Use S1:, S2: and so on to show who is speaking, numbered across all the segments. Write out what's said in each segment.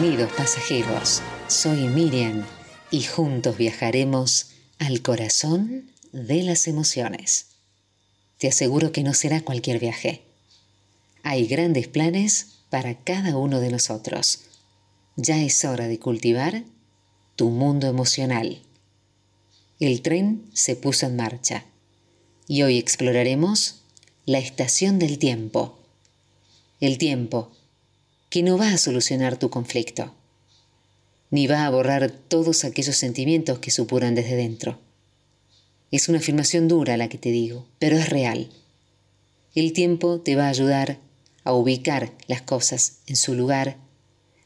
S1: Bienvenidos pasajeros, soy Miriam y juntos viajaremos al corazón de las emociones. Te aseguro que no será cualquier viaje. Hay grandes planes para cada uno de nosotros. Ya es hora de cultivar tu mundo emocional. El tren se puso en marcha y hoy exploraremos la estación del tiempo. El tiempo que no va a solucionar tu conflicto, ni va a borrar todos aquellos sentimientos que supuran desde dentro. Es una afirmación dura la que te digo, pero es real. El tiempo te va a ayudar a ubicar las cosas en su lugar,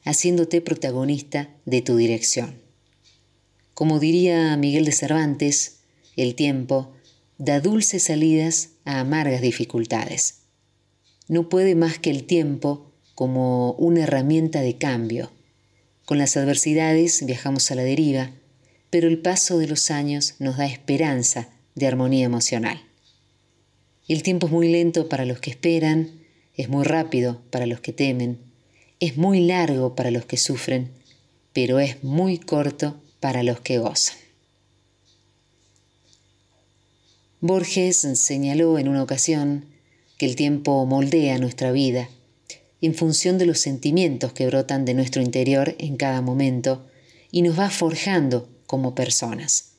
S1: haciéndote protagonista de tu dirección. Como diría Miguel de Cervantes, el tiempo da dulces salidas a amargas dificultades. No puede más que el tiempo como una herramienta de cambio. Con las adversidades viajamos a la deriva, pero el paso de los años nos da esperanza de armonía emocional. El tiempo es muy lento para los que esperan, es muy rápido para los que temen, es muy largo para los que sufren, pero es muy corto para los que gozan. Borges señaló en una ocasión que el tiempo moldea nuestra vida en función de los sentimientos que brotan de nuestro interior en cada momento y nos va forjando como personas.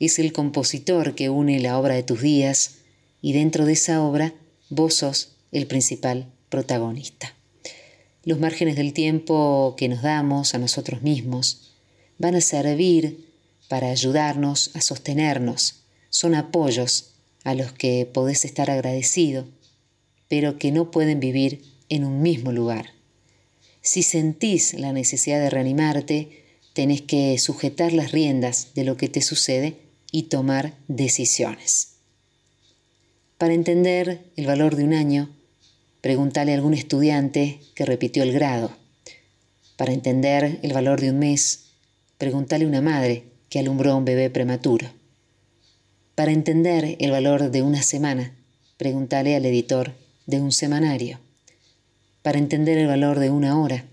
S1: Es el compositor que une la obra de tus días y dentro de esa obra vos sos el principal protagonista. Los márgenes del tiempo que nos damos a nosotros mismos van a servir para ayudarnos a sostenernos. Son apoyos a los que podés estar agradecido, pero que no pueden vivir en un mismo lugar. Si sentís la necesidad de reanimarte, tenés que sujetar las riendas de lo que te sucede y tomar decisiones. Para entender el valor de un año, pregúntale a algún estudiante que repitió el grado. Para entender el valor de un mes, pregúntale a una madre que alumbró a un bebé prematuro. Para entender el valor de una semana, pregúntale al editor de un semanario. Para entender el valor de una hora,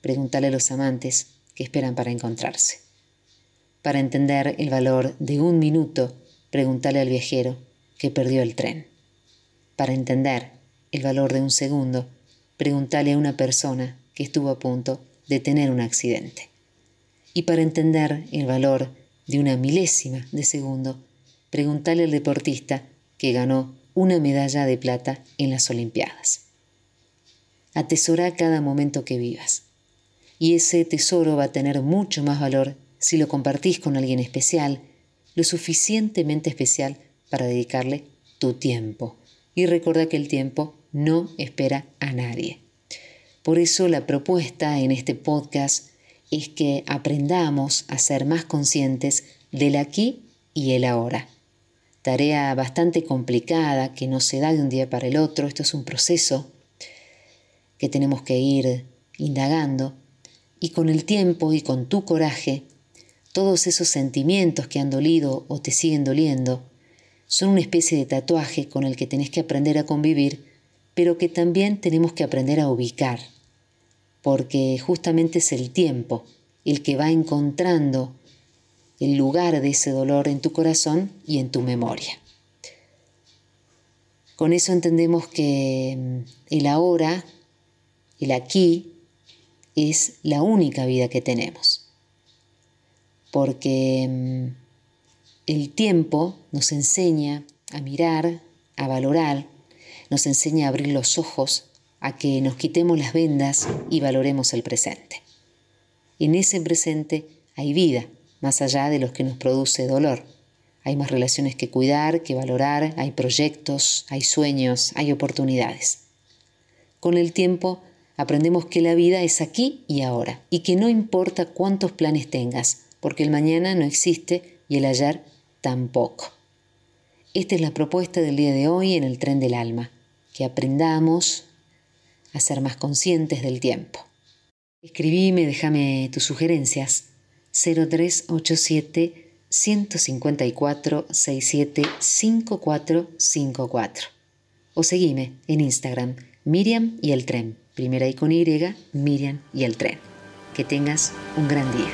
S1: pregúntale a los amantes que esperan para encontrarse. Para entender el valor de un minuto, pregúntale al viajero que perdió el tren. Para entender el valor de un segundo, pregúntale a una persona que estuvo a punto de tener un accidente. Y para entender el valor de una milésima de segundo, pregúntale al deportista que ganó una medalla de plata en las Olimpiadas. Atesora cada momento que vivas. Y ese tesoro va a tener mucho más valor si lo compartís con alguien especial, lo suficientemente especial para dedicarle tu tiempo. Y recuerda que el tiempo no espera a nadie. Por eso la propuesta en este podcast es que aprendamos a ser más conscientes del aquí y el ahora. Tarea bastante complicada que no se da de un día para el otro, esto es un proceso que tenemos que ir indagando y con el tiempo y con tu coraje, todos esos sentimientos que han dolido o te siguen doliendo son una especie de tatuaje con el que tenés que aprender a convivir, pero que también tenemos que aprender a ubicar, porque justamente es el tiempo el que va encontrando el lugar de ese dolor en tu corazón y en tu memoria. Con eso entendemos que mm, el ahora el aquí es la única vida que tenemos. Porque mm, el tiempo nos enseña a mirar, a valorar, nos enseña a abrir los ojos, a que nos quitemos las vendas y valoremos el presente. En ese presente hay vida, más allá de los que nos produce dolor. Hay más relaciones que cuidar, que valorar, hay proyectos, hay sueños, hay oportunidades. Con el tiempo Aprendemos que la vida es aquí y ahora y que no importa cuántos planes tengas, porque el mañana no existe y el ayer tampoco. Esta es la propuesta del día de hoy en el tren del alma, que aprendamos a ser más conscientes del tiempo. Escribime, déjame tus sugerencias 0387 154 67 5454 o seguime en Instagram Miriam y el tren primera I con Y, Miriam y el tren. Que tengas un gran día.